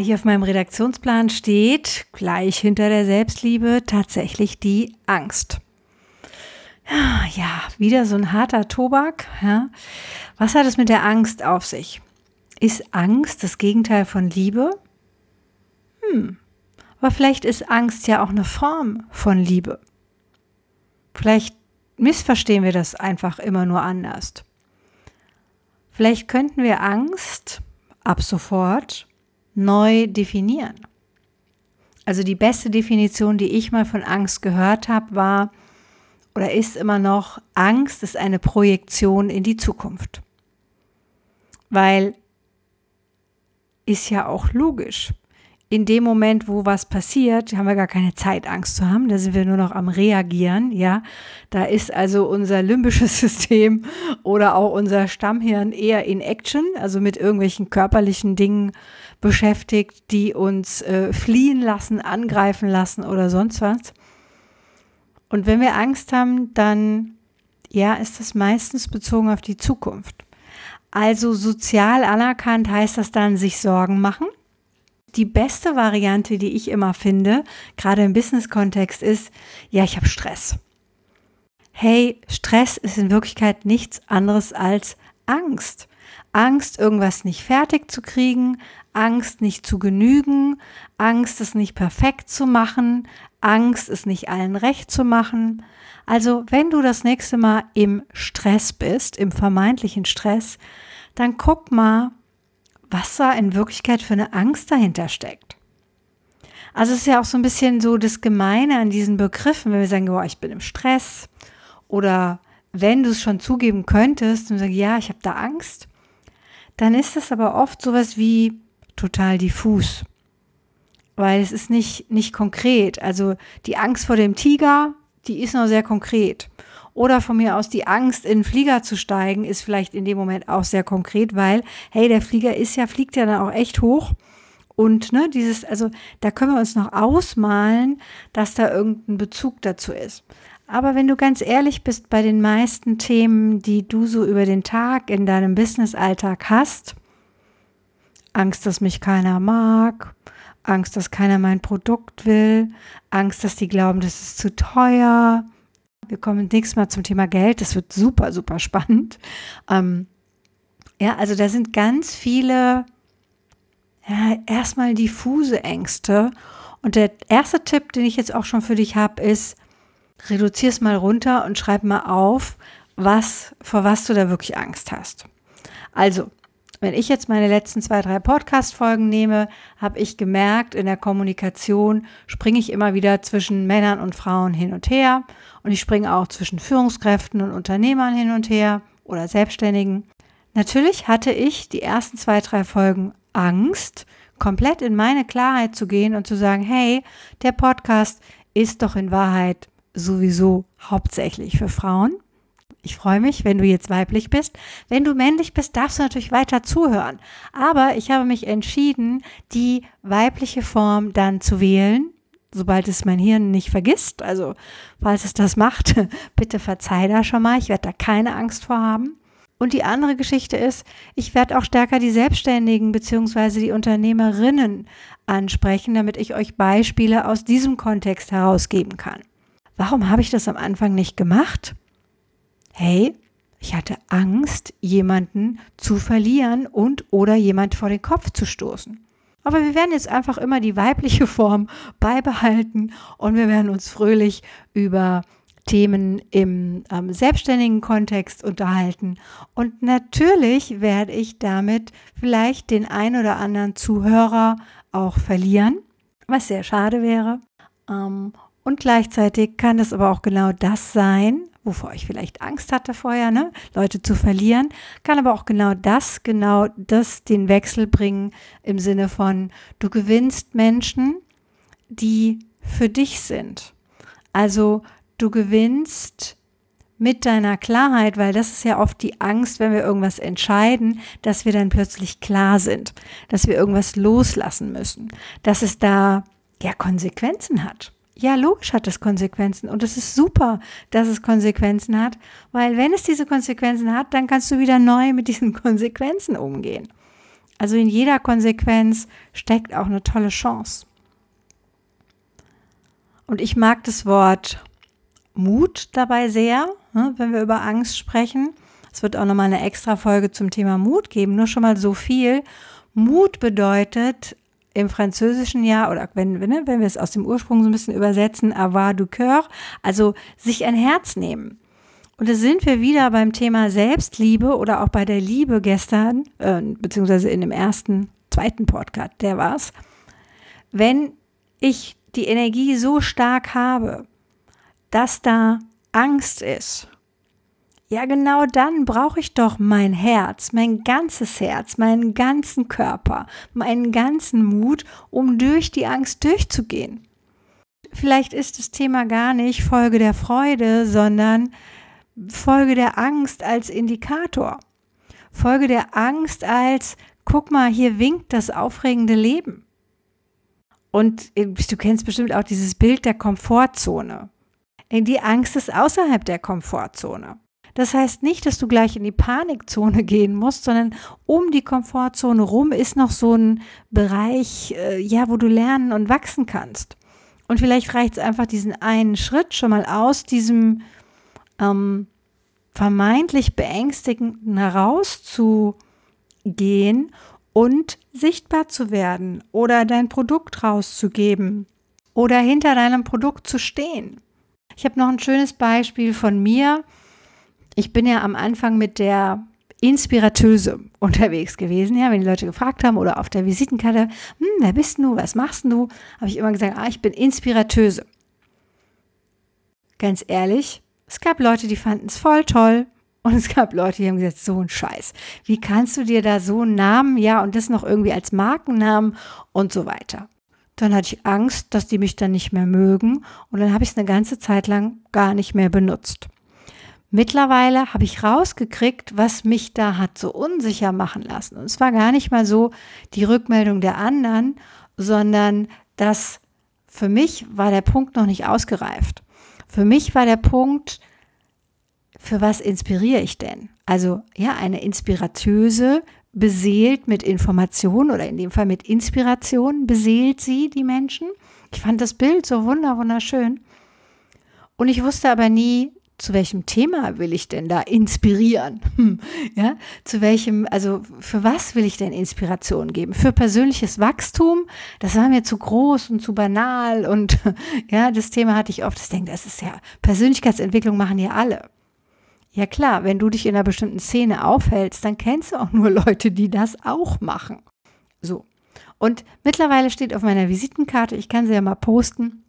Hier auf meinem Redaktionsplan steht gleich hinter der Selbstliebe tatsächlich die Angst. Ja, wieder so ein harter Tobak. Ja. Was hat es mit der Angst auf sich? Ist Angst das Gegenteil von Liebe? Hm. Aber vielleicht ist Angst ja auch eine Form von Liebe. Vielleicht missverstehen wir das einfach immer nur anders. Vielleicht könnten wir Angst ab sofort neu definieren. Also die beste Definition, die ich mal von Angst gehört habe, war oder ist immer noch, Angst ist eine Projektion in die Zukunft. Weil ist ja auch logisch in dem Moment, wo was passiert, haben wir gar keine Zeit, Angst zu haben. Da sind wir nur noch am Reagieren. Ja, da ist also unser limbisches System oder auch unser Stammhirn eher in Action, also mit irgendwelchen körperlichen Dingen beschäftigt, die uns äh, fliehen lassen, angreifen lassen oder sonst was. Und wenn wir Angst haben, dann ja, ist das meistens bezogen auf die Zukunft. Also sozial anerkannt heißt das dann sich Sorgen machen die beste Variante, die ich immer finde, gerade im Business-Kontext, ist, ja, ich habe Stress. Hey, Stress ist in Wirklichkeit nichts anderes als Angst. Angst, irgendwas nicht fertig zu kriegen, Angst, nicht zu genügen, Angst, es nicht perfekt zu machen, Angst, es nicht allen recht zu machen. Also, wenn du das nächste Mal im Stress bist, im vermeintlichen Stress, dann guck mal, was da in Wirklichkeit für eine Angst dahinter steckt. Also es ist ja auch so ein bisschen so das Gemeine an diesen Begriffen, wenn wir sagen, oh, ich bin im Stress oder wenn du es schon zugeben könntest und sagst, ja, ich habe da Angst, dann ist das aber oft sowas wie total diffus, weil es ist nicht, nicht konkret. Also die Angst vor dem Tiger, die ist noch sehr konkret. Oder von mir aus die Angst, in den Flieger zu steigen, ist vielleicht in dem Moment auch sehr konkret, weil, hey, der Flieger ist ja, fliegt ja dann auch echt hoch. Und ne, dieses, also da können wir uns noch ausmalen, dass da irgendein Bezug dazu ist. Aber wenn du ganz ehrlich bist bei den meisten Themen, die du so über den Tag in deinem Business-Alltag hast, Angst, dass mich keiner mag, Angst, dass keiner mein Produkt will, Angst, dass die glauben, das ist zu teuer, wir kommen nächstes Mal zum Thema Geld. Das wird super, super spannend. Ähm, ja, also da sind ganz viele ja, erstmal diffuse Ängste. Und der erste Tipp, den ich jetzt auch schon für dich habe, ist, reduzier es mal runter und schreib mal auf, was, vor was du da wirklich Angst hast. Also, wenn ich jetzt meine letzten zwei, drei Podcast-Folgen nehme, habe ich gemerkt, in der Kommunikation springe ich immer wieder zwischen Männern und Frauen hin und her. Und ich springe auch zwischen Führungskräften und Unternehmern hin und her oder Selbstständigen. Natürlich hatte ich die ersten zwei, drei Folgen Angst, komplett in meine Klarheit zu gehen und zu sagen, hey, der Podcast ist doch in Wahrheit sowieso hauptsächlich für Frauen. Ich freue mich, wenn du jetzt weiblich bist. Wenn du männlich bist, darfst du natürlich weiter zuhören. Aber ich habe mich entschieden, die weibliche Form dann zu wählen, sobald es mein Hirn nicht vergisst. Also, falls es das macht, bitte verzeih da schon mal. Ich werde da keine Angst vor haben. Und die andere Geschichte ist, ich werde auch stärker die Selbstständigen bzw. die Unternehmerinnen ansprechen, damit ich euch Beispiele aus diesem Kontext herausgeben kann. Warum habe ich das am Anfang nicht gemacht? Hey, ich hatte Angst, jemanden zu verlieren und oder jemand vor den Kopf zu stoßen. Aber wir werden jetzt einfach immer die weibliche Form beibehalten und wir werden uns fröhlich über Themen im ähm, selbstständigen Kontext unterhalten. Und natürlich werde ich damit vielleicht den ein oder anderen Zuhörer auch verlieren, was sehr schade wäre. Ähm, und gleichzeitig kann es aber auch genau das sein, wovor ich vielleicht Angst hatte vorher, ne? Leute zu verlieren, kann aber auch genau das, genau das den Wechsel bringen im Sinne von, du gewinnst Menschen, die für dich sind. Also du gewinnst mit deiner Klarheit, weil das ist ja oft die Angst, wenn wir irgendwas entscheiden, dass wir dann plötzlich klar sind, dass wir irgendwas loslassen müssen, dass es da ja Konsequenzen hat. Ja, logisch hat es Konsequenzen und es ist super, dass es Konsequenzen hat, weil wenn es diese Konsequenzen hat, dann kannst du wieder neu mit diesen Konsequenzen umgehen. Also in jeder Konsequenz steckt auch eine tolle Chance. Und ich mag das Wort Mut dabei sehr, ne, wenn wir über Angst sprechen. Es wird auch nochmal eine extra Folge zum Thema Mut geben, nur schon mal so viel. Mut bedeutet im französischen Jahr, oder wenn, wenn, wenn wir es aus dem Ursprung so ein bisschen übersetzen, avoir du coeur, also sich ein Herz nehmen. Und da sind wir wieder beim Thema Selbstliebe oder auch bei der Liebe gestern, äh, beziehungsweise in dem ersten, zweiten Podcast, der war's. Wenn ich die Energie so stark habe, dass da Angst ist, ja genau dann brauche ich doch mein Herz, mein ganzes Herz, meinen ganzen Körper, meinen ganzen Mut, um durch die Angst durchzugehen. Vielleicht ist das Thema gar nicht Folge der Freude, sondern Folge der Angst als Indikator. Folge der Angst als, guck mal, hier winkt das aufregende Leben. Und äh, du kennst bestimmt auch dieses Bild der Komfortzone. Die Angst ist außerhalb der Komfortzone. Das heißt nicht, dass du gleich in die Panikzone gehen musst, sondern um die Komfortzone rum ist noch so ein Bereich, äh, ja, wo du lernen und wachsen kannst. Und vielleicht reicht es einfach diesen einen Schritt schon mal aus diesem ähm, vermeintlich beängstigenden herauszugehen und sichtbar zu werden oder dein Produkt rauszugeben oder hinter deinem Produkt zu stehen. Ich habe noch ein schönes Beispiel von mir. Ich bin ja am Anfang mit der Inspiratöse unterwegs gewesen. Ja, wenn die Leute gefragt haben oder auf der Visitenkarte, hm, wer bist du, was machst du, habe ich immer gesagt, ah, ich bin Inspiratöse. Ganz ehrlich, es gab Leute, die fanden es voll toll. Und es gab Leute, die haben gesagt, so ein Scheiß. Wie kannst du dir da so einen Namen, ja, und das noch irgendwie als Markennamen und so weiter. Dann hatte ich Angst, dass die mich dann nicht mehr mögen und dann habe ich es eine ganze Zeit lang gar nicht mehr benutzt. Mittlerweile habe ich rausgekriegt, was mich da hat so unsicher machen lassen. Und es war gar nicht mal so die Rückmeldung der anderen, sondern das für mich war der Punkt noch nicht ausgereift. Für mich war der Punkt, für was inspiriere ich denn? Also ja, eine inspiratöse beseelt mit Information oder in dem Fall mit Inspiration, beseelt sie die Menschen. Ich fand das Bild so wunder, wunderschön. Und ich wusste aber nie, zu welchem Thema will ich denn da inspirieren? ja, zu welchem, also für was will ich denn Inspiration geben? Für persönliches Wachstum? Das war mir zu groß und zu banal und ja, das Thema hatte ich oft. Ich denke, das ist ja, Persönlichkeitsentwicklung machen ja alle. Ja klar, wenn du dich in einer bestimmten Szene aufhältst, dann kennst du auch nur Leute, die das auch machen. So. Und mittlerweile steht auf meiner Visitenkarte, ich kann sie ja mal posten,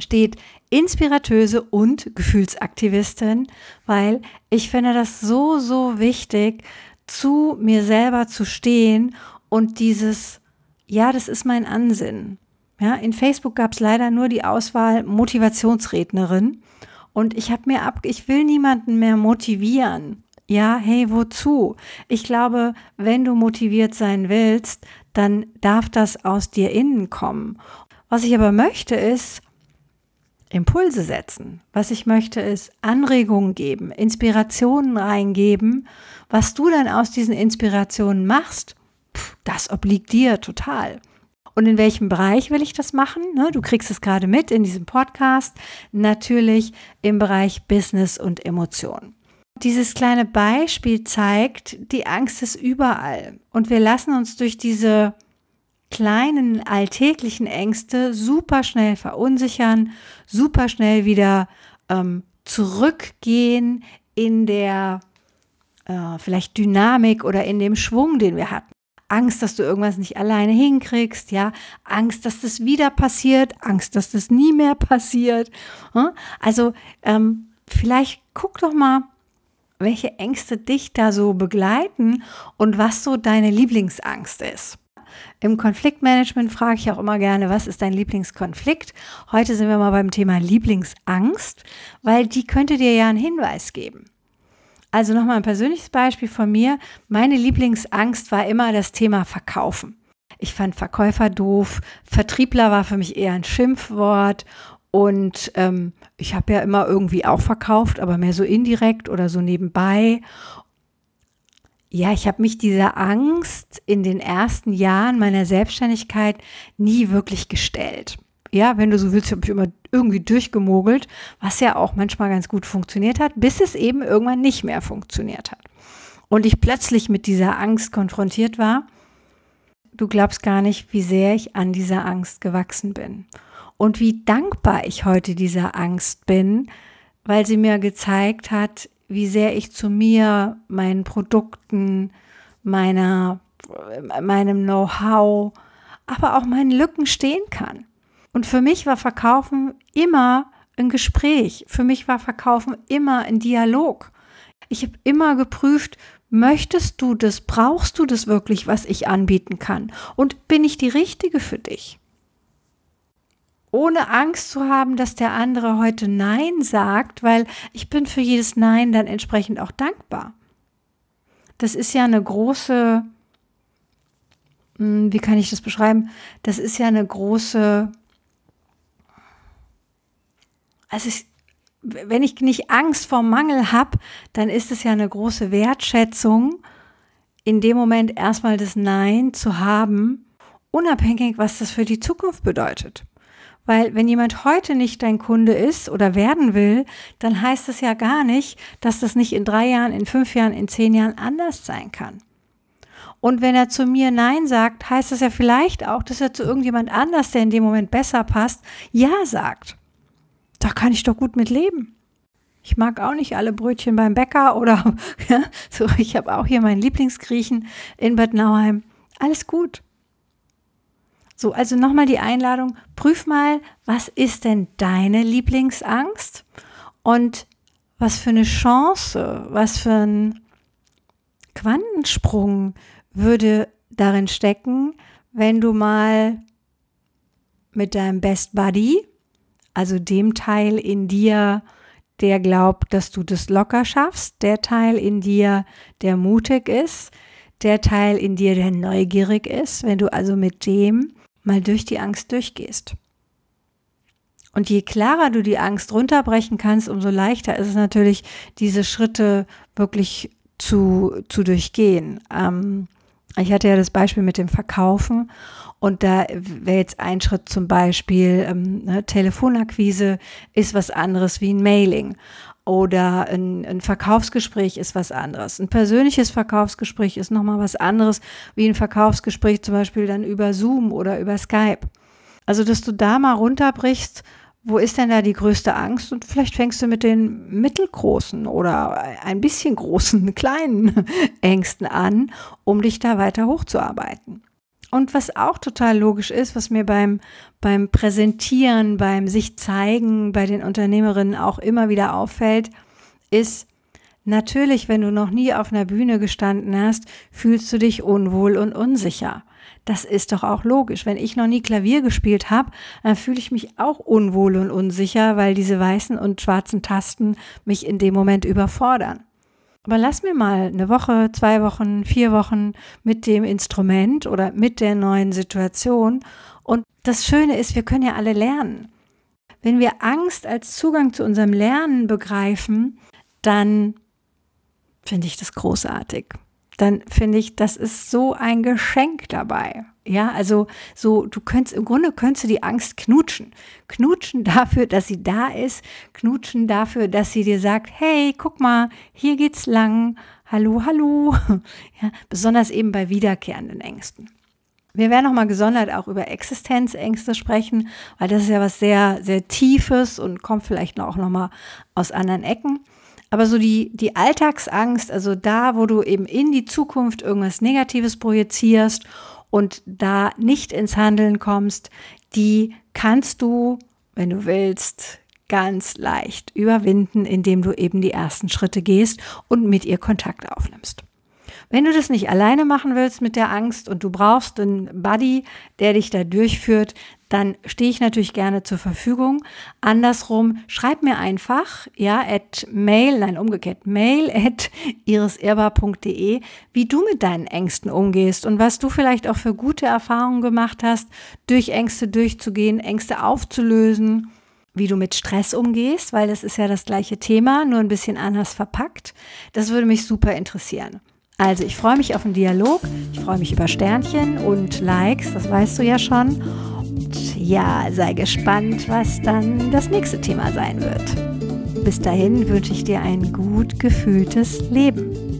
steht Inspiratöse und Gefühlsaktivistin, weil ich finde das so, so wichtig, zu mir selber zu stehen und dieses, ja, das ist mein Ansinnen. Ja, in Facebook gab es leider nur die Auswahl Motivationsrednerin. Und ich habe mir ab, ich will niemanden mehr motivieren. Ja, hey, wozu? Ich glaube, wenn du motiviert sein willst, dann darf das aus dir innen kommen. Was ich aber möchte, ist Impulse setzen. Was ich möchte, ist Anregungen geben, Inspirationen reingeben. Was du dann aus diesen Inspirationen machst, das obliegt dir total. Und in welchem Bereich will ich das machen? Ne, du kriegst es gerade mit in diesem Podcast. Natürlich im Bereich Business und Emotionen. Dieses kleine Beispiel zeigt, die Angst ist überall. Und wir lassen uns durch diese kleinen alltäglichen Ängste super schnell verunsichern, super schnell wieder ähm, zurückgehen in der äh, vielleicht Dynamik oder in dem Schwung, den wir hatten. Angst, dass du irgendwas nicht alleine hinkriegst, ja, Angst, dass das wieder passiert, Angst, dass das nie mehr passiert. Also ähm, vielleicht guck doch mal, welche Ängste dich da so begleiten und was so deine Lieblingsangst ist. Im Konfliktmanagement frage ich auch immer gerne, was ist dein Lieblingskonflikt? Heute sind wir mal beim Thema Lieblingsangst, weil die könnte dir ja einen Hinweis geben. Also nochmal ein persönliches Beispiel von mir. Meine Lieblingsangst war immer das Thema Verkaufen. Ich fand Verkäufer doof, Vertriebler war für mich eher ein Schimpfwort und ähm, ich habe ja immer irgendwie auch verkauft, aber mehr so indirekt oder so nebenbei. Ja, ich habe mich dieser Angst in den ersten Jahren meiner Selbstständigkeit nie wirklich gestellt. Ja, wenn du so willst, habe ich immer irgendwie durchgemogelt, was ja auch manchmal ganz gut funktioniert hat, bis es eben irgendwann nicht mehr funktioniert hat. Und ich plötzlich mit dieser Angst konfrontiert war. Du glaubst gar nicht, wie sehr ich an dieser Angst gewachsen bin und wie dankbar ich heute dieser Angst bin, weil sie mir gezeigt hat, wie sehr ich zu mir, meinen Produkten, meiner, meinem Know-how, aber auch meinen Lücken stehen kann. Und für mich war Verkaufen immer ein Gespräch. Für mich war Verkaufen immer ein Dialog. Ich habe immer geprüft, möchtest du das, brauchst du das wirklich, was ich anbieten kann? Und bin ich die Richtige für dich? Ohne Angst zu haben, dass der andere heute Nein sagt, weil ich bin für jedes Nein dann entsprechend auch dankbar. Das ist ja eine große, hm, wie kann ich das beschreiben? Das ist ja eine große, also ich, wenn ich nicht Angst vor Mangel habe, dann ist es ja eine große Wertschätzung, in dem Moment erstmal das Nein zu haben, unabhängig, was das für die Zukunft bedeutet. Weil wenn jemand heute nicht dein Kunde ist oder werden will, dann heißt es ja gar nicht, dass das nicht in drei Jahren, in fünf Jahren, in zehn Jahren anders sein kann. Und wenn er zu mir Nein sagt, heißt das ja vielleicht auch, dass er zu irgendjemand anders, der in dem Moment besser passt, Ja sagt. Da kann ich doch gut mit leben. Ich mag auch nicht alle Brötchen beim Bäcker oder ja, so, ich habe auch hier meinen Lieblingsgriechen in Bad Nauheim. Alles gut. So, also nochmal die Einladung, prüf mal, was ist denn deine Lieblingsangst? Und was für eine Chance, was für ein Quantensprung würde darin stecken, wenn du mal mit deinem Best Buddy, also dem Teil in dir, der glaubt, dass du das locker schaffst, der Teil in dir, der mutig ist, der Teil in dir, der neugierig ist, wenn du also mit dem mal durch die Angst durchgehst. Und je klarer du die Angst runterbrechen kannst, umso leichter ist es natürlich, diese Schritte wirklich zu, zu durchgehen. Ähm, ich hatte ja das Beispiel mit dem Verkaufen und da wäre jetzt ein Schritt zum Beispiel, ähm, ne, Telefonakquise ist was anderes wie ein Mailing oder ein, ein, Verkaufsgespräch ist was anderes. Ein persönliches Verkaufsgespräch ist nochmal was anderes wie ein Verkaufsgespräch zum Beispiel dann über Zoom oder über Skype. Also, dass du da mal runterbrichst, wo ist denn da die größte Angst? Und vielleicht fängst du mit den mittelgroßen oder ein bisschen großen, kleinen Ängsten an, um dich da weiter hochzuarbeiten. Und was auch total logisch ist, was mir beim, beim Präsentieren, beim sich zeigen, bei den Unternehmerinnen auch immer wieder auffällt, ist, natürlich, wenn du noch nie auf einer Bühne gestanden hast, fühlst du dich unwohl und unsicher. Das ist doch auch logisch. Wenn ich noch nie Klavier gespielt habe, dann fühle ich mich auch unwohl und unsicher, weil diese weißen und schwarzen Tasten mich in dem Moment überfordern. Aber lass mir mal eine Woche, zwei Wochen, vier Wochen mit dem Instrument oder mit der neuen Situation. Und das Schöne ist, wir können ja alle lernen. Wenn wir Angst als Zugang zu unserem Lernen begreifen, dann finde ich das großartig dann finde ich, das ist so ein Geschenk dabei. Ja, also so, du könntest, im Grunde könntest du die Angst knutschen. Knutschen dafür, dass sie da ist, knutschen dafür, dass sie dir sagt, hey, guck mal, hier geht's lang, hallo, hallo. Ja, besonders eben bei wiederkehrenden Ängsten. Wir werden nochmal gesondert auch über Existenzängste sprechen, weil das ist ja was sehr, sehr Tiefes und kommt vielleicht auch nochmal aus anderen Ecken. Aber so die, die Alltagsangst, also da, wo du eben in die Zukunft irgendwas Negatives projizierst und da nicht ins Handeln kommst, die kannst du, wenn du willst, ganz leicht überwinden, indem du eben die ersten Schritte gehst und mit ihr Kontakt aufnimmst. Wenn du das nicht alleine machen willst mit der Angst und du brauchst einen Buddy, der dich da durchführt, dann stehe ich natürlich gerne zur Verfügung. Andersrum, schreib mir einfach, ja, at mail, nein, umgekehrt, mail at iriserbar.de, wie du mit deinen Ängsten umgehst und was du vielleicht auch für gute Erfahrungen gemacht hast, durch Ängste durchzugehen, Ängste aufzulösen wie du mit Stress umgehst, weil das ist ja das gleiche Thema, nur ein bisschen anders verpackt. Das würde mich super interessieren. Also ich freue mich auf den Dialog, ich freue mich über Sternchen und Likes, das weißt du ja schon. Und ja, sei gespannt, was dann das nächste Thema sein wird. Bis dahin wünsche ich dir ein gut gefühltes Leben.